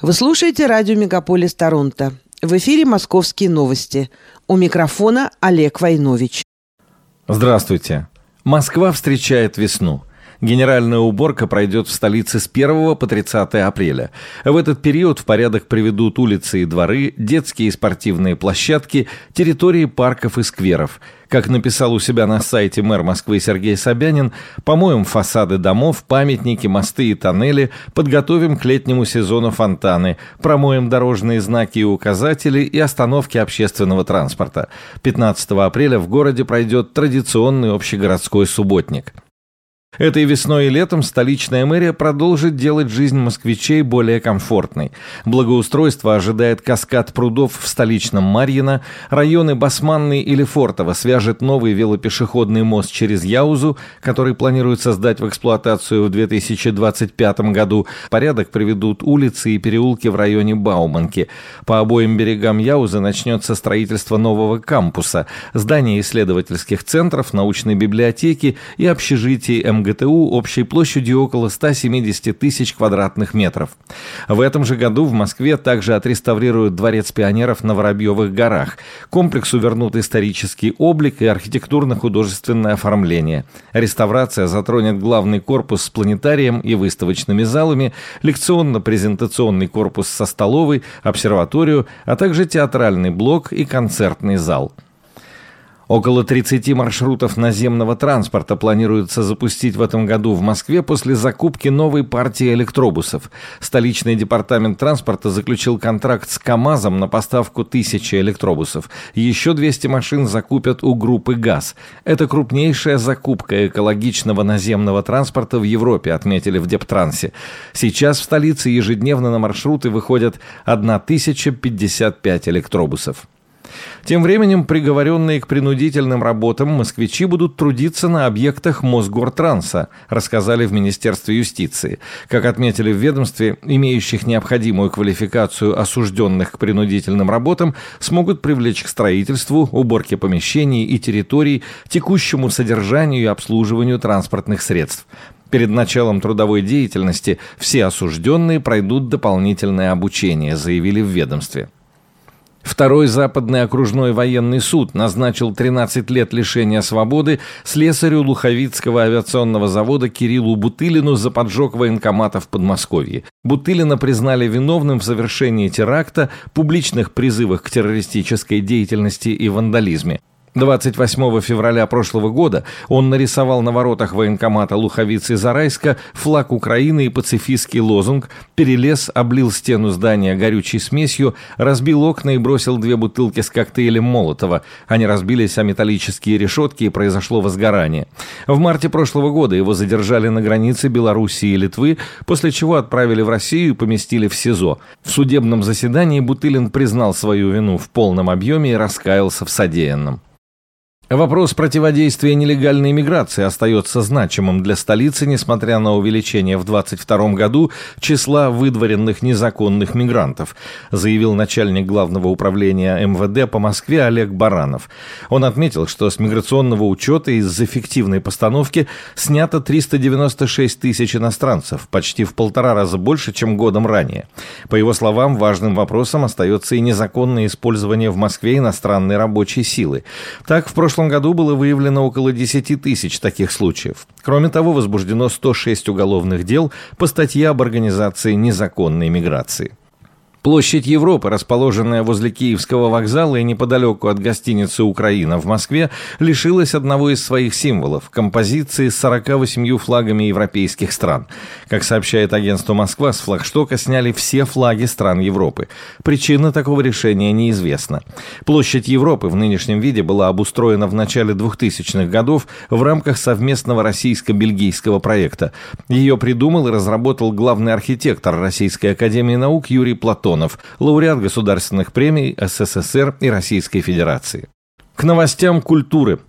Вы слушаете радио «Мегаполис Торонто». В эфире «Московские новости». У микрофона Олег Войнович. Здравствуйте. Москва встречает весну. Генеральная уборка пройдет в столице с 1 по 30 апреля. В этот период в порядок приведут улицы и дворы, детские и спортивные площадки, территории парков и скверов. Как написал у себя на сайте мэр Москвы Сергей Собянин, помоем фасады домов, памятники, мосты и тоннели, подготовим к летнему сезону фонтаны, промоем дорожные знаки и указатели и остановки общественного транспорта. 15 апреля в городе пройдет традиционный общегородской субботник. Этой весной и летом столичная мэрия продолжит делать жизнь москвичей более комфортной. Благоустройство ожидает каскад прудов в столичном Марьино, районы Басманный или Фортово свяжет новый велопешеходный мост через Яузу, который планируют создать в эксплуатацию в 2025 году. Порядок приведут улицы и переулки в районе Бауманки. По обоим берегам Яузы начнется строительство нового кампуса, здания исследовательских центров, научной библиотеки и общежитий МГУ МГТУ общей площадью около 170 тысяч квадратных метров. В этом же году в Москве также отреставрируют Дворец пионеров на Воробьевых горах. Комплексу вернут исторический облик и архитектурно-художественное оформление. Реставрация затронет главный корпус с планетарием и выставочными залами, лекционно-презентационный корпус со столовой, обсерваторию, а также театральный блок и концертный зал. Около 30 маршрутов наземного транспорта планируется запустить в этом году в Москве после закупки новой партии электробусов. Столичный департамент транспорта заключил контракт с КАМАЗом на поставку тысячи электробусов. Еще 200 машин закупят у группы ГАЗ. Это крупнейшая закупка экологичного наземного транспорта в Европе, отметили в Дептрансе. Сейчас в столице ежедневно на маршруты выходят 1055 электробусов. Тем временем приговоренные к принудительным работам москвичи будут трудиться на объектах Мосгортранса, рассказали в Министерстве юстиции. Как отметили в ведомстве, имеющих необходимую квалификацию осужденных к принудительным работам смогут привлечь к строительству, уборке помещений и территорий, текущему содержанию и обслуживанию транспортных средств. Перед началом трудовой деятельности все осужденные пройдут дополнительное обучение, заявили в ведомстве. Второй западный окружной военный суд назначил 13 лет лишения свободы слесарю Луховицкого авиационного завода Кириллу Бутылину за поджог военкомата в Подмосковье. Бутылина признали виновным в совершении теракта, публичных призывах к террористической деятельности и вандализме. 28 февраля прошлого года он нарисовал на воротах военкомата Луховицы Зарайска флаг Украины и пацифистский лозунг, перелез, облил стену здания горючей смесью, разбил окна и бросил две бутылки с коктейлем Молотова. Они разбились о металлические решетки и произошло возгорание. В марте прошлого года его задержали на границе Белоруссии и Литвы, после чего отправили в Россию и поместили в СИЗО. В судебном заседании Бутылин признал свою вину в полном объеме и раскаялся в содеянном. Вопрос противодействия нелегальной миграции остается значимым для столицы, несмотря на увеличение в 2022 году числа выдворенных незаконных мигрантов, заявил начальник главного управления МВД по Москве Олег Баранов. Он отметил, что с миграционного учета из-за фиктивной постановки снято 396 тысяч иностранцев, почти в полтора раза больше, чем годом ранее. По его словам, важным вопросом остается и незаконное использование в Москве иностранной рабочей силы. Так, в прошлом прошлом году было выявлено около 10 тысяч таких случаев. Кроме того, возбуждено 106 уголовных дел по статье об организации незаконной миграции. Площадь Европы, расположенная возле Киевского вокзала и неподалеку от гостиницы «Украина» в Москве, лишилась одного из своих символов – композиции с 48 флагами европейских стран. Как сообщает агентство «Москва», с флагштока сняли все флаги стран Европы. Причина такого решения неизвестна. Площадь Европы в нынешнем виде была обустроена в начале 2000-х годов в рамках совместного российско-бельгийского проекта. Ее придумал и разработал главный архитектор Российской академии наук Юрий Платон Антонов, лауреат государственных премий СССР и Российской Федерации. К новостям культуры.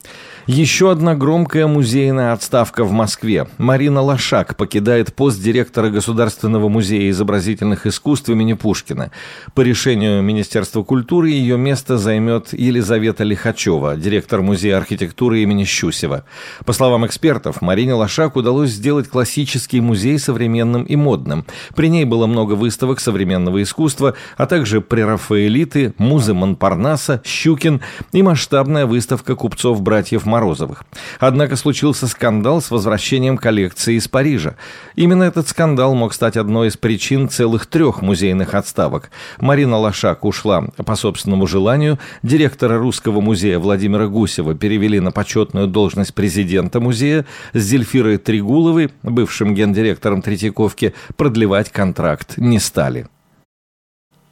Еще одна громкая музейная отставка в Москве. Марина Лошак покидает пост директора Государственного музея изобразительных искусств имени Пушкина. По решению Министерства культуры ее место займет Елизавета Лихачева, директор Музея архитектуры имени Щусева. По словам экспертов, Марине Лошак удалось сделать классический музей современным и модным. При ней было много выставок современного искусства, а также прерафаэлиты, музы Монпарнаса, Щукин и масштабная выставка купцов-братьев Марк Морозовых. Однако случился скандал с возвращением коллекции из Парижа. Именно этот скандал мог стать одной из причин целых трех музейных отставок. Марина Лошак ушла по собственному желанию, директора Русского музея Владимира Гусева перевели на почетную должность президента музея, с Зельфирой Тригуловой, бывшим гендиректором Третьяковки, продлевать контракт не стали.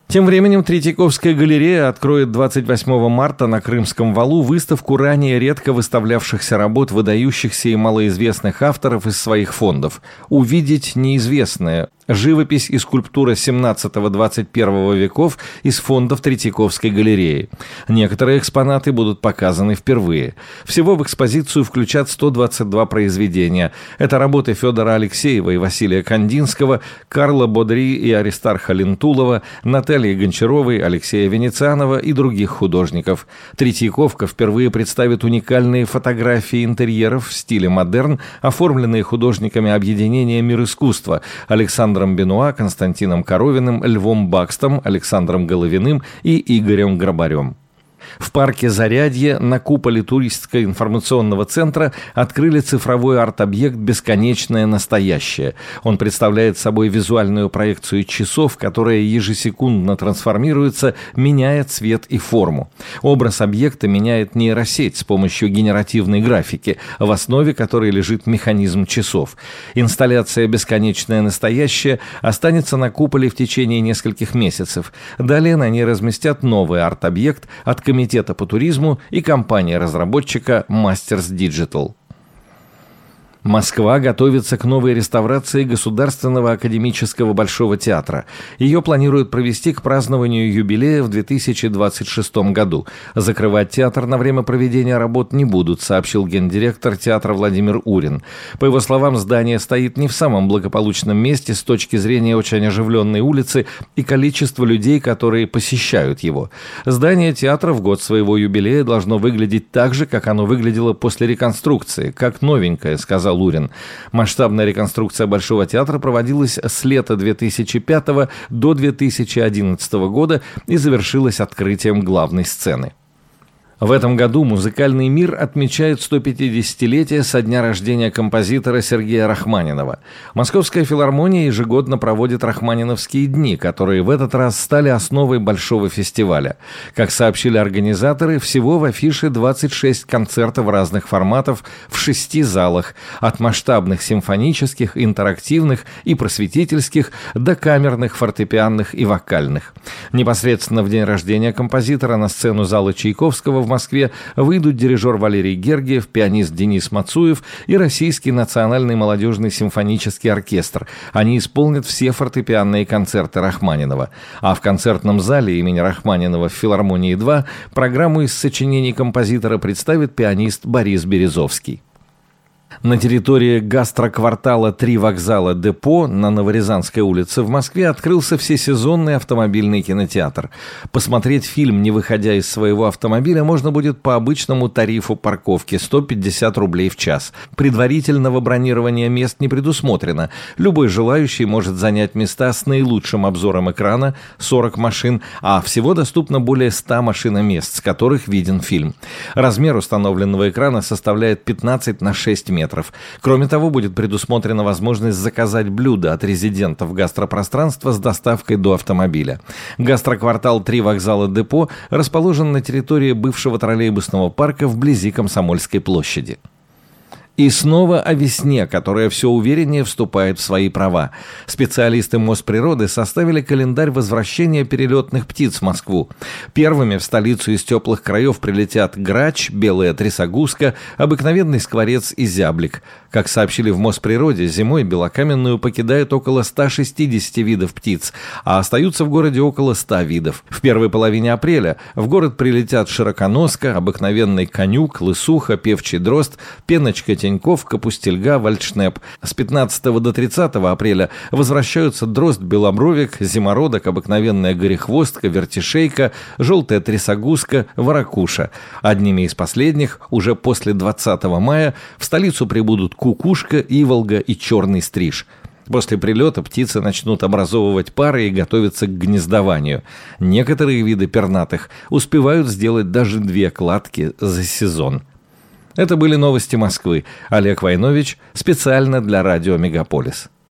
Тем временем Третьяковская галерея откроет 28 марта на Крымском валу выставку ранее редко выставлявшихся работ выдающихся и малоизвестных авторов из своих фондов. Увидеть неизвестное живопись и скульптура 17-21 веков из фондов Третьяковской галереи. Некоторые экспонаты будут показаны впервые. Всего в экспозицию включат 122 произведения. Это работы Федора Алексеева и Василия Кандинского, Карла Бодри и Аристарха Лентулова, Натальи Гончаровой, Алексея Венецианова и других художников. Третьяковка впервые представит уникальные фотографии интерьеров в стиле модерн, оформленные художниками объединения «Мир искусства» Александр Александром Бенуа, Константином Коровиным, Львом Бакстом, Александром Головиным и Игорем Грабарем. В парке Зарядье на куполе туристско-информационного центра открыли цифровой арт-объект «Бесконечное настоящее». Он представляет собой визуальную проекцию часов, которая ежесекундно трансформируется, меняя цвет и форму. Образ объекта меняет нейросеть с помощью генеративной графики, в основе которой лежит механизм часов. Инсталляция «Бесконечное настоящее» останется на куполе в течение нескольких месяцев. Далее на ней разместят новый арт-объект от комитета комитета по туризму и компания-разработчика Masters Digital. Москва готовится к новой реставрации Государственного академического Большого театра. Ее планируют провести к празднованию юбилея в 2026 году. Закрывать театр на время проведения работ не будут, сообщил гендиректор театра Владимир Урин. По его словам, здание стоит не в самом благополучном месте с точки зрения очень оживленной улицы и количества людей, которые посещают его. Здание театра в год своего юбилея должно выглядеть так же, как оно выглядело после реконструкции, как новенькое, сказал Лурин. Масштабная реконструкция Большого театра проводилась с лета 2005 до 2011 года и завершилась открытием главной сцены. В этом году музыкальный мир отмечает 150-летие со дня рождения композитора Сергея Рахманинова. Московская филармония ежегодно проводит Рахманиновские дни, которые в этот раз стали основой большого фестиваля. Как сообщили организаторы, всего в афише 26 концертов разных форматов в шести залах, от масштабных симфонических, интерактивных и просветительских до камерных, фортепианных и вокальных. Непосредственно в день рождения композитора на сцену зала Чайковского в Москве выйдут дирижер Валерий Гергиев, пианист Денис Мацуев и Российский национальный молодежный симфонический оркестр. Они исполнят все фортепианные концерты Рахманинова. А в концертном зале имени Рахманинова в филармонии 2 программу из сочинений композитора представит пианист Борис Березовский. На территории гастроквартала «Три вокзала Депо» на Новорязанской улице в Москве открылся всесезонный автомобильный кинотеатр. Посмотреть фильм, не выходя из своего автомобиля, можно будет по обычному тарифу парковки – 150 рублей в час. Предварительного бронирования мест не предусмотрено. Любой желающий может занять места с наилучшим обзором экрана – 40 машин, а всего доступно более 100 машиномест, с которых виден фильм. Размер установленного экрана составляет 15 на 6 метров метров. Кроме того, будет предусмотрена возможность заказать блюда от резидентов гастропространства с доставкой до автомобиля. Гастроквартал «Три вокзала Депо» расположен на территории бывшего троллейбусного парка вблизи Комсомольской площади. И снова о весне, которая все увереннее вступает в свои права. Специалисты Мосприроды составили календарь возвращения перелетных птиц в Москву. Первыми в столицу из теплых краев прилетят грач, белая трясогузка, обыкновенный скворец и зяблик. Как сообщили в Мосприроде, зимой белокаменную покидает около 160 видов птиц, а остаются в городе около 100 видов. В первой половине апреля в город прилетят широконоска, обыкновенный конюк, лысуха, певчий дрозд, пеночка Теньков, Капустельга, Вальдшнеп. С 15 до 30 апреля возвращаются дрозд, белобровик, зимородок, обыкновенная горехвостка, вертишейка, желтая трясогузка, ворокуша. Одними из последних, уже после 20 мая, в столицу прибудут кукушка, иволга и черный стриж. После прилета птицы начнут образовывать пары и готовиться к гнездованию. Некоторые виды пернатых успевают сделать даже две кладки за сезон. Это были новости Москвы. Олег Войнович специально для радио «Мегаполис».